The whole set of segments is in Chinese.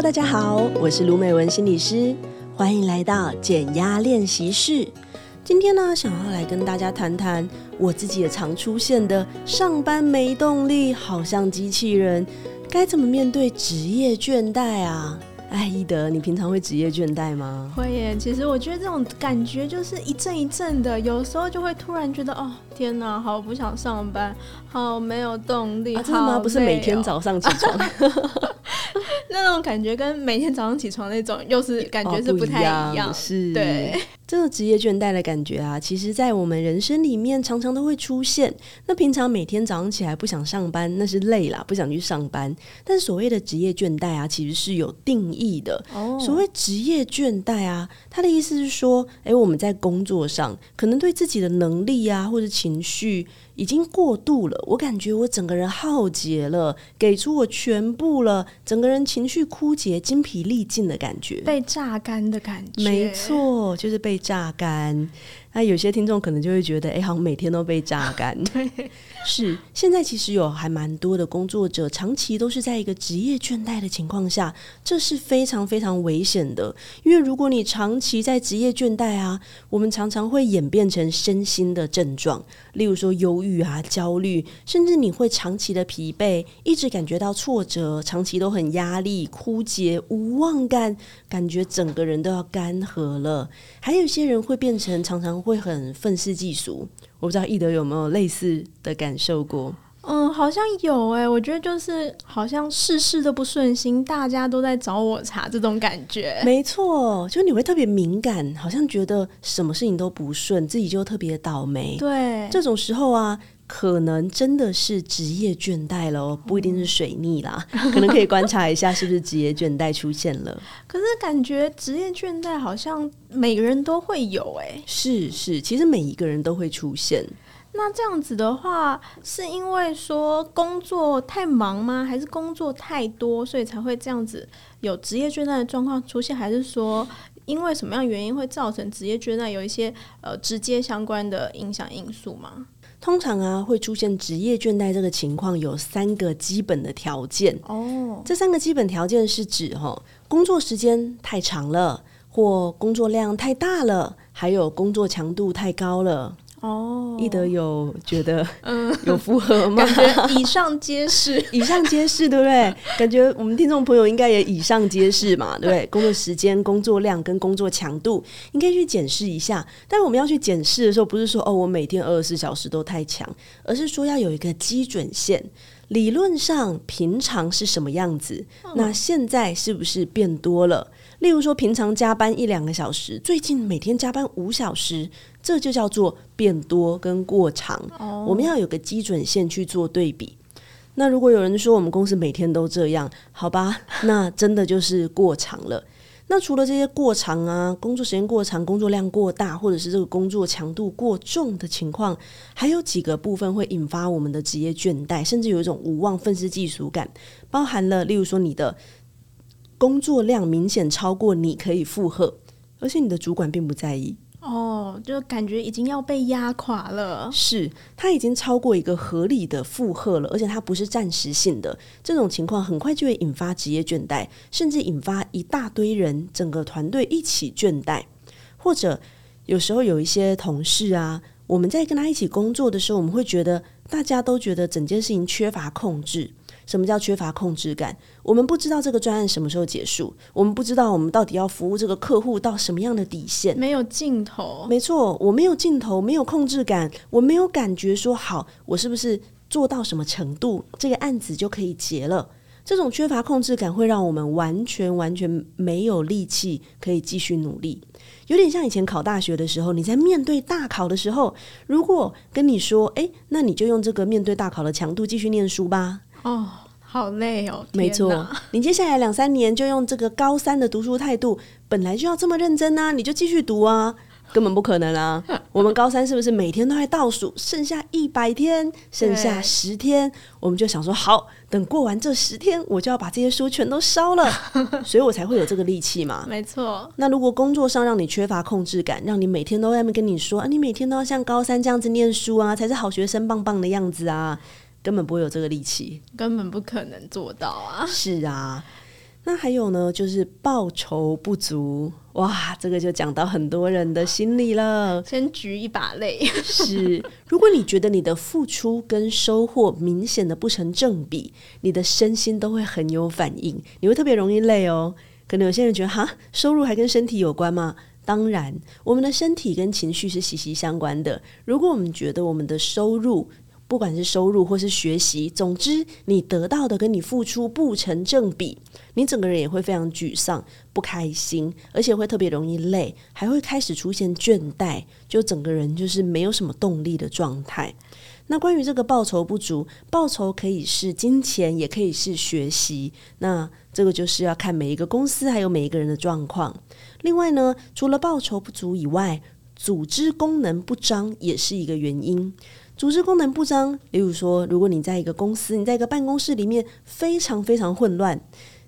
Hello，大家好，我是卢美文心理师，欢迎来到减压练习室。今天呢，想要来跟大家谈谈我自己也常出现的上班没动力，好像机器人，该怎么面对职业倦怠啊？哎，宜德，你平常会职业倦怠吗？会耶。其实我觉得这种感觉就是一阵一阵的，有时候就会突然觉得，哦，天哪，好不想上班，好没有动力。啊，真的吗？不是每天早上起床，那种感觉跟每天早上起床那种又是感觉是不太一样。哦，一样，是，对。这个职业倦怠的感觉啊，其实，在我们人生里面常常都会出现。那平常每天早上起来不想上班，那是累啦，不想去上班。但所谓的职业倦怠啊，其实是有定义的。哦，所谓职业倦怠啊，它的意思是说，诶，我们在工作上可能对自己的能力啊，或者情绪。已经过度了，我感觉我整个人耗竭了，给出我全部了，整个人情绪枯竭、精疲力尽的感觉，被榨干的感觉。没错，就是被榨干。那有些听众可能就会觉得，哎，好像每天都被榨干。对，是。现在其实有还蛮多的工作者，长期都是在一个职业倦怠的情况下，这是非常非常危险的。因为如果你长期在职业倦怠啊，我们常常会演变成身心的症状，例如说忧郁啊、焦虑，甚至你会长期的疲惫，一直感觉到挫折，长期都很压力、枯竭、无望感，感觉整个人都要干涸了。还有一些人会变成常常。会很愤世嫉俗，我不知道易德有没有类似的感受过？嗯，好像有哎、欸，我觉得就是好像事事都不顺心，大家都在找我茬这种感觉。没错，就你会特别敏感，好像觉得什么事情都不顺，自己就特别倒霉。对，这种时候啊。可能真的是职业倦怠了，不一定是水逆啦，嗯、可能可以观察一下是不是职业倦怠出现了。可是感觉职业倦怠好像每个人都会有哎、欸，是是，其实每一个人都会出现。那这样子的话，是因为说工作太忙吗？还是工作太多，所以才会这样子有职业倦怠的状况出现？还是说因为什么样原因会造成职业倦怠？有一些呃直接相关的影响因素吗？通常啊，会出现职业倦怠这个情况，有三个基本的条件。哦，这三个基本条件是指哈，工作时间太长了，或工作量太大了，还有工作强度太高了。哦，易德有觉得 嗯有符合吗？感觉以上皆是，以上皆是，对不对？感觉我们听众朋友应该也以上皆是嘛，对不对？工作时间、工作量跟工作强度，应该去检视一下。但是我们要去检视的时候，不是说哦，我每天二十四小时都太强，而是说要有一个基准线。理论上平常是什么样子？那现在是不是变多了？例如说，平常加班一两个小时，最近每天加班五小时，这就叫做变多跟过长。Oh. 我们要有个基准线去做对比。那如果有人说我们公司每天都这样，好吧，那真的就是过长了。那除了这些过长啊，工作时间过长、工作量过大，或者是这个工作强度过重的情况，还有几个部分会引发我们的职业倦怠，甚至有一种无望、愤世嫉俗感，包含了例如说你的。工作量明显超过你可以负荷，而且你的主管并不在意哦，就感觉已经要被压垮了。是，他已经超过一个合理的负荷了，而且它不是暂时性的。这种情况很快就会引发职业倦怠，甚至引发一大堆人整个团队一起倦怠。或者有时候有一些同事啊，我们在跟他一起工作的时候，我们会觉得大家都觉得整件事情缺乏控制。什么叫缺乏控制感？我们不知道这个专案什么时候结束，我们不知道我们到底要服务这个客户到什么样的底线，没有尽头。没错，我没有尽头，没有控制感，我没有感觉说好，我是不是做到什么程度，这个案子就可以结了。这种缺乏控制感会让我们完全完全没有力气可以继续努力，有点像以前考大学的时候，你在面对大考的时候，如果跟你说，诶，那你就用这个面对大考的强度继续念书吧。哦，好累哦！没错，你接下来两三年就用这个高三的读书态度，本来就要这么认真啊，你就继续读啊，根本不可能啊！我们高三是不是每天都在倒数，剩下一百天，剩下十天，我们就想说，好，等过完这十天，我就要把这些书全都烧了，所以我才会有这个力气嘛。没错。那如果工作上让你缺乏控制感，让你每天都在那边跟你说，啊，你每天都要像高三这样子念书啊，才是好学生，棒棒的样子啊。根本不会有这个力气，根本不可能做到啊！是啊，那还有呢，就是报酬不足，哇，这个就讲到很多人的心里了。先举一把泪。是，如果你觉得你的付出跟收获明显的不成正比，你的身心都会很有反应，你会特别容易累哦。可能有些人觉得，哈，收入还跟身体有关吗？当然，我们的身体跟情绪是息息相关的。如果我们觉得我们的收入，不管是收入或是学习，总之你得到的跟你付出不成正比，你整个人也会非常沮丧、不开心，而且会特别容易累，还会开始出现倦怠，就整个人就是没有什么动力的状态。那关于这个报酬不足，报酬可以是金钱，也可以是学习。那这个就是要看每一个公司还有每一个人的状况。另外呢，除了报酬不足以外，组织功能不彰也是一个原因。组织功能不彰，例如说，如果你在一个公司，你在一个办公室里面非常非常混乱，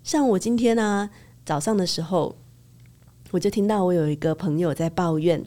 像我今天呢、早上的时候，我就听到我有一个朋友在抱怨，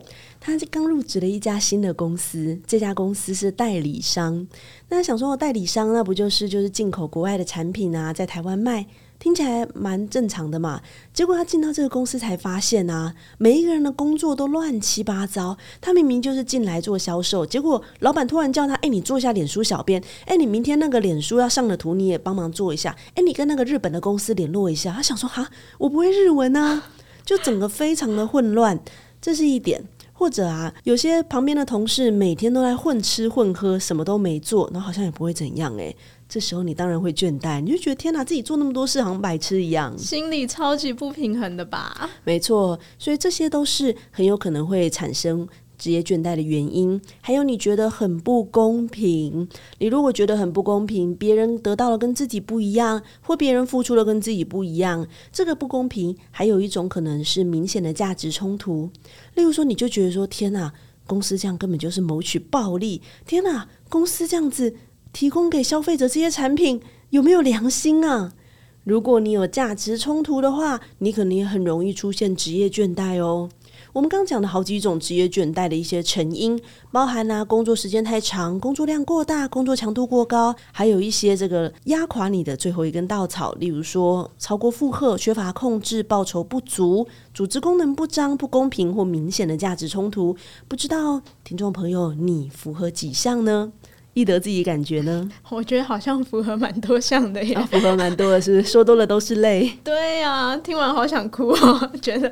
他刚入职了一家新的公司，这家公司是代理商，那想说代理商那不就是就是进口国外的产品啊，在台湾卖。听起来蛮正常的嘛，结果他进到这个公司才发现啊，每一个人的工作都乱七八糟。他明明就是进来做销售，结果老板突然叫他：“哎，你做一下脸书小编。哎，你明天那个脸书要上的图你也帮忙做一下。哎，你跟那个日本的公司联络一下。”他想说：“哈，我不会日文啊，就整个非常的混乱。”这是一点。或者啊，有些旁边的同事每天都在混吃混喝，什么都没做，然后好像也不会怎样诶。这时候你当然会倦怠，你就觉得天哪，自己做那么多事好像白痴一样，心里超级不平衡的吧？没错，所以这些都是很有可能会产生职业倦怠的原因。还有你觉得很不公平，你如果觉得很不公平，别人得到了跟自己不一样，或别人付出了跟自己不一样，这个不公平，还有一种可能是明显的价值冲突。例如说，你就觉得说天哪，公司这样根本就是谋取暴利，天哪，公司这样子。提供给消费者这些产品有没有良心啊？如果你有价值冲突的话，你可能也很容易出现职业倦怠哦。我们刚讲的好几种职业倦怠的一些成因，包含啊工作时间太长、工作量过大、工作强度过高，还有一些这个压垮你的最后一根稻草，例如说超过负荷、缺乏控制、报酬不足、组织功能不彰、不公平或明显的价值冲突。不知道听众朋友你符合几项呢？易德自己感觉呢？我觉得好像符合蛮多项的耶，啊、符合蛮多的，是是？说多了都是泪。对呀、啊，听完好想哭哦，觉得。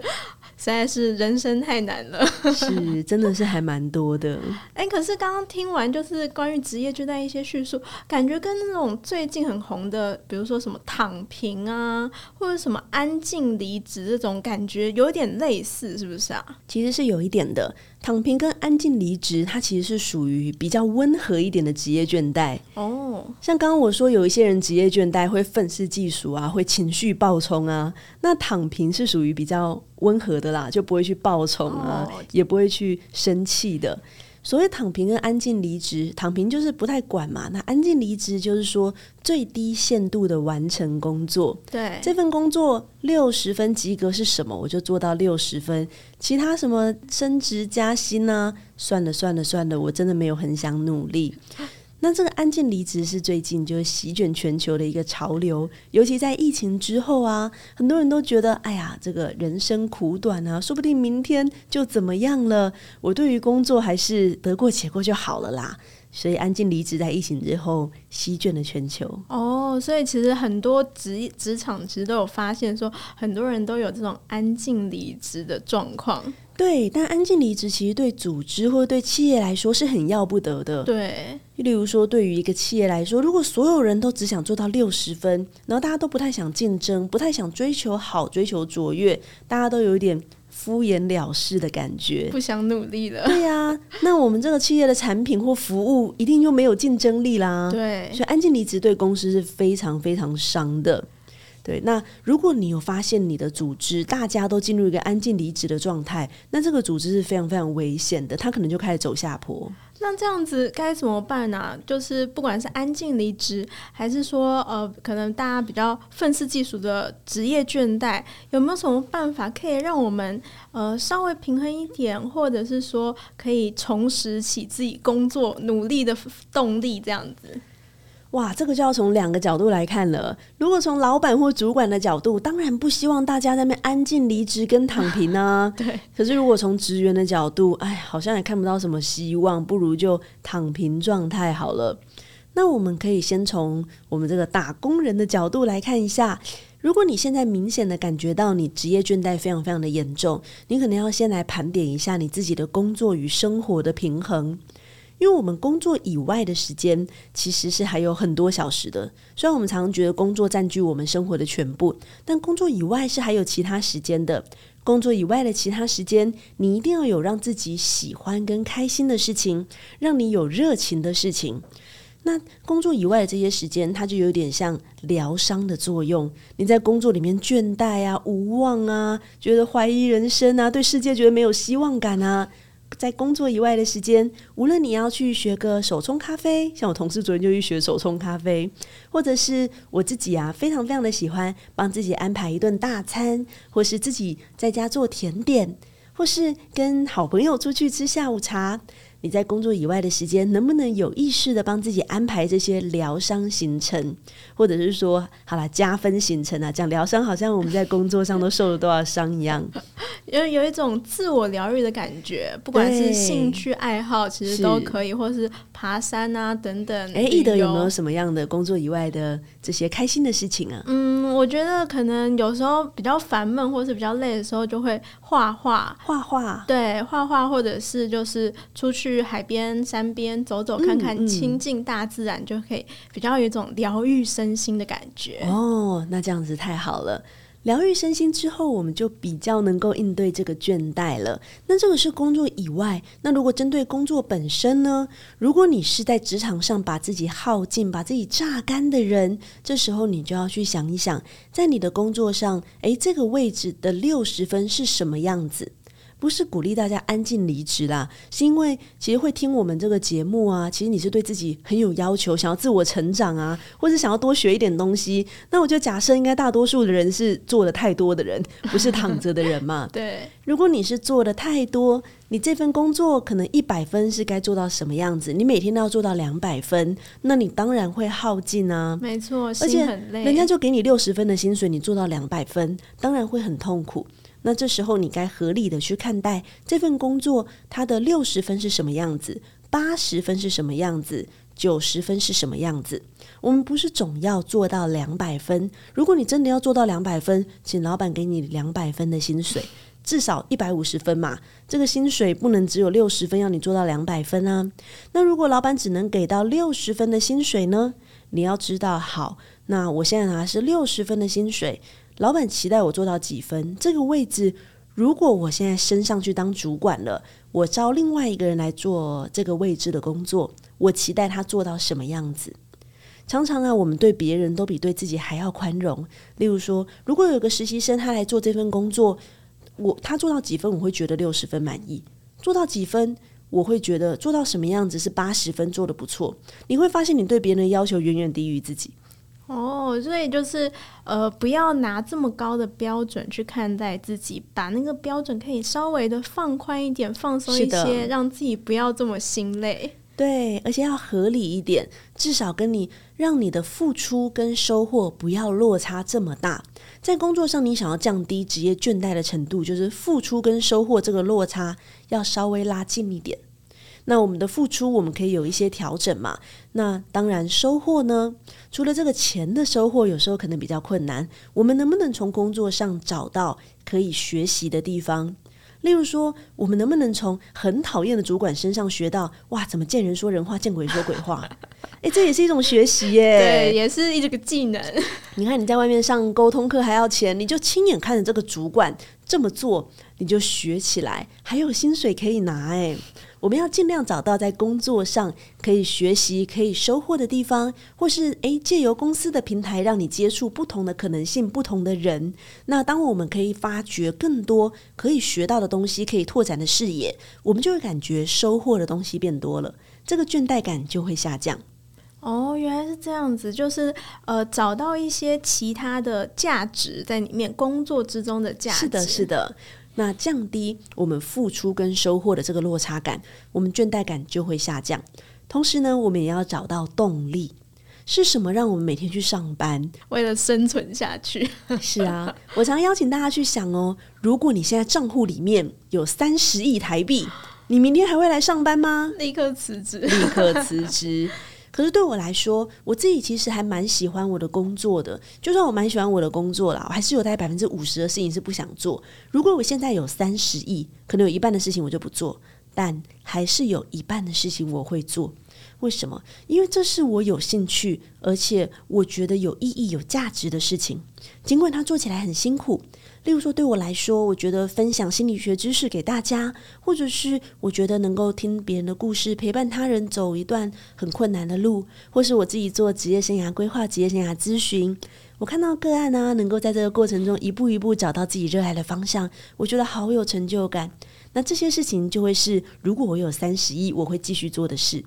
实在是人生太难了，是真的是还蛮多的。哎、欸，可是刚刚听完就是关于职业倦怠一些叙述，感觉跟那种最近很红的，比如说什么躺平啊，或者什么安静离职这种感觉有点类似，是不是啊？其实是有一点的。躺平跟安静离职，它其实是属于比较温和一点的职业倦怠。哦，像刚刚我说有一些人职业倦怠会愤世嫉俗啊，会情绪暴冲啊，那躺平是属于比较温和的啦，就不会去暴冲啊，哦、也不会去生气的。所谓躺平跟安静离职，躺平就是不太管嘛，那安静离职就是说最低限度的完成工作。对，这份工作六十分及格是什么，我就做到六十分，其他什么升职加薪呢？算了算了算了，我真的没有很想努力。那这个安静离职是最近就席卷全球的一个潮流，尤其在疫情之后啊，很多人都觉得，哎呀，这个人生苦短啊，说不定明天就怎么样了。我对于工作还是得过且过就好了啦。所以安静离职在疫情之后席卷了全球。哦，所以其实很多职职场其实都有发现说，很多人都有这种安静离职的状况。对，但安静离职其实对组织或者对企业来说是很要不得的。对，例如说，对于一个企业来说，如果所有人都只想做到六十分，然后大家都不太想竞争，不太想追求好、追求卓越，大家都有一点敷衍了事的感觉，不想努力了。对呀、啊，那我们这个企业的产品或服务一定就没有竞争力啦。对，所以安静离职对公司是非常非常伤的。对，那如果你有发现你的组织大家都进入一个安静离职的状态，那这个组织是非常非常危险的，它可能就开始走下坡。那这样子该怎么办呢、就是不管是安静离职，还是说呃，可能大家比较愤世嫉俗的职业倦怠，有没有什么办法可以让我们呃稍微平衡一点，或者是说可以重拾起自己工作努力的动力？这样子。哇，这个就要从两个角度来看了。如果从老板或主管的角度，当然不希望大家在那边安静离职跟躺平啊。对。可是如果从职员的角度，哎，好像也看不到什么希望，不如就躺平状态好了。那我们可以先从我们这个打工人的角度来看一下。如果你现在明显的感觉到你职业倦怠非常非常的严重，你可能要先来盘点一下你自己的工作与生活的平衡。因为我们工作以外的时间其实是还有很多小时的。虽然我们常常觉得工作占据我们生活的全部，但工作以外是还有其他时间的。工作以外的其他时间，你一定要有让自己喜欢跟开心的事情，让你有热情的事情。那工作以外的这些时间，它就有点像疗伤的作用。你在工作里面倦怠啊、无望啊，觉得怀疑人生啊，对世界觉得没有希望感啊。在工作以外的时间，无论你要去学个手冲咖啡，像我同事昨天就去学手冲咖啡，或者是我自己啊，非常非常的喜欢帮自己安排一顿大餐，或是自己在家做甜点，或是跟好朋友出去吃下午茶。你在工作以外的时间，能不能有意识的帮自己安排这些疗伤行程，或者是说，好了，加分行程啊？讲疗伤，好像我们在工作上都受了多少伤一样，有有一种自我疗愈的感觉。不管是兴趣爱好，其实都可以，或是爬山啊等等。哎，易德有没有什么样的工作以外的这些开心的事情啊？嗯，我觉得可能有时候比较烦闷或是比较累的时候，就会画画，画画，对，画画，或者是就是出去。去海边、山边走走看看，亲近大自然，就可以比较有一种疗愈身心的感觉。哦，那这样子太好了。疗愈身心之后，我们就比较能够应对这个倦怠了。那这个是工作以外。那如果针对工作本身呢？如果你是在职场上把自己耗尽、把自己榨干的人，这时候你就要去想一想，在你的工作上，诶，这个位置的六十分是什么样子？不是鼓励大家安静离职啦，是因为其实会听我们这个节目啊，其实你是对自己很有要求，想要自我成长啊，或者想要多学一点东西。那我就假设，应该大多数的人是做的太多的人，不是躺着的人嘛。对，如果你是做的太多，你这份工作可能一百分是该做到什么样子？你每天都要做到两百分，那你当然会耗尽啊。没错，而且人家就给你六十分的薪水，你做到两百分，当然会很痛苦。那这时候你该合理的去看待这份工作，它的六十分是什么样子，八十分是什么样子，九十分是什么样子。我们不是总要做到两百分。如果你真的要做到两百分，请老板给你两百分的薪水，至少一百五十分嘛。这个薪水不能只有六十分，要你做到两百分啊。那如果老板只能给到六十分的薪水呢？你要知道，好，那我现在拿的是六十分的薪水。老板期待我做到几分？这个位置，如果我现在升上去当主管了，我招另外一个人来做这个位置的工作，我期待他做到什么样子？常常啊，我们对别人都比对自己还要宽容。例如说，如果有个实习生他来做这份工作，我他做到几分，我会觉得六十分满意；做到几分，我会觉得做到什么样子是八十分，做得不错。你会发现，你对别人的要求远远低于自己。哦，所以就是呃，不要拿这么高的标准去看待自己，把那个标准可以稍微的放宽一点，放松一些，让自己不要这么心累。对，而且要合理一点，至少跟你让你的付出跟收获不要落差这么大。在工作上，你想要降低职业倦怠的程度，就是付出跟收获这个落差要稍微拉近一点。那我们的付出，我们可以有一些调整嘛。那当然，收获呢？除了这个钱的收获，有时候可能比较困难。我们能不能从工作上找到可以学习的地方？例如说，我们能不能从很讨厌的主管身上学到哇，怎么见人说人话，见鬼说鬼话？诶，这也是一种学习耶。对，也是一个技能。你看你在外面上沟通课还要钱，你就亲眼看着这个主管这么做，你就学起来，还有薪水可以拿诶。我们要尽量找到在工作上可以学习、可以收获的地方，或是诶，借由公司的平台让你接触不同的可能性、不同的人。那当我们可以发掘更多可以学到的东西、可以拓展的视野，我们就会感觉收获的东西变多了，这个倦怠感就会下降。哦，原来是这样子，就是呃，找到一些其他的价值在里面，工作之中的价值。是的，是的。那降低我们付出跟收获的这个落差感，我们倦怠感就会下降。同时呢，我们也要找到动力。是什么让我们每天去上班？为了生存下去。是啊，我常邀请大家去想哦，如果你现在账户里面有三十亿台币，你明天还会来上班吗？立刻辞职，立刻辞职。可是对我来说，我自己其实还蛮喜欢我的工作的。就算我蛮喜欢我的工作啦，我还是有大概百分之五十的事情是不想做。如果我现在有三十亿，可能有一半的事情我就不做，但还是有一半的事情我会做。为什么？因为这是我有兴趣，而且我觉得有意义、有价值的事情。尽管它做起来很辛苦。例如说，对我来说，我觉得分享心理学知识给大家，或者是我觉得能够听别人的故事，陪伴他人走一段很困难的路，或是我自己做职业生涯规划、职业生涯咨询，我看到个案呢、能够在这个过程中一步一步找到自己热爱的方向，我觉得好有成就感。那这些事情就会是，如果我有三十亿，我会继续做的事。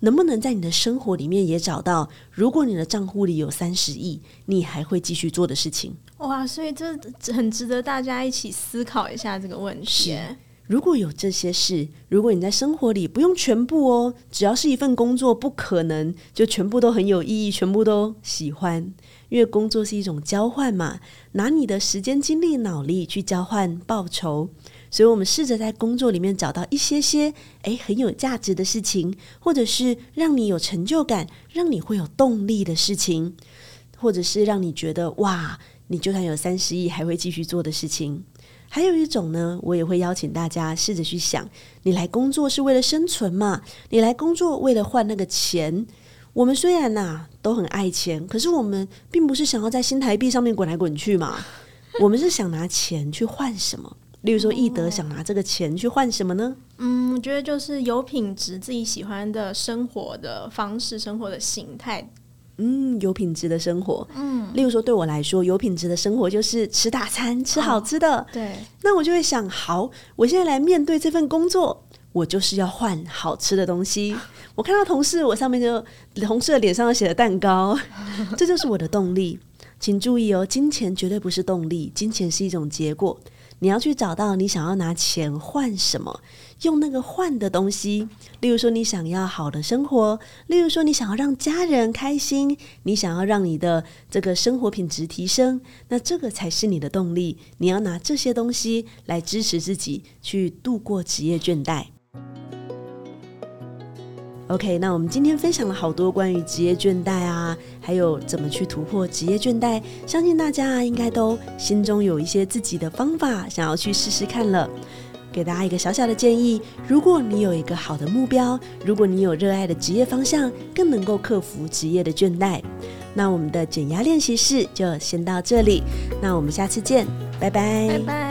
能不能在你的生活里面也找到，如果你的账户里有三十亿，你还会继续做的事情？哇，所以这很值得大家一起思考一下这个问题。如果有这些事，如果你在生活里不用全部哦，只要是一份工作，不可能就全部都很有意义，全部都喜欢，因为工作是一种交换嘛，拿你的时间、精力、脑力去交换报酬。所以，我们试着在工作里面找到一些些诶很有价值的事情，或者是让你有成就感、让你会有动力的事情，或者是让你觉得哇。你就算有三十亿，还会继续做的事情。还有一种呢，我也会邀请大家试着去想：你来工作是为了生存嘛？你来工作为了换那个钱。我们虽然呐、都很爱钱，可是我们并不是想要在新台币上面滚来滚去嘛。我们是想拿钱去换什么？例如说，易德想拿这个钱去换什么呢？嗯，我觉得就是有品质、自己喜欢的生活的方式、生活的形态。嗯，有品质的生活。嗯，例如说，对我来说，有品质的生活就是吃大餐，吃好吃的。哦，对，那我就会想，好，我现在来面对这份工作，我就是要换好吃的东西。我看到同事，我上面就同事的脸上写了蛋糕，这就是我的动力。请注意哦，金钱绝对不是动力，金钱是一种结果。你要去找到你想要拿钱换什么，用那个换的东西。例如说，你想要好的生活；例如说，你想要让家人开心；你想要让你的这个生活品质提升，那这个才是你的动力。你要拿这些东西来支持自己，去度过职业倦怠。OK，那我们今天分享了好多关于职业倦怠啊，还有怎么去突破职业倦怠，相信大家啊应该都心中有一些自己的方法，想要去试试看了。给大家一个小小的建议：如果你有一个好的目标，如果你有热爱的职业方向，更能够克服职业的倦怠。那我们的减压练习室就先到这里，那我们下次见，拜拜，拜拜。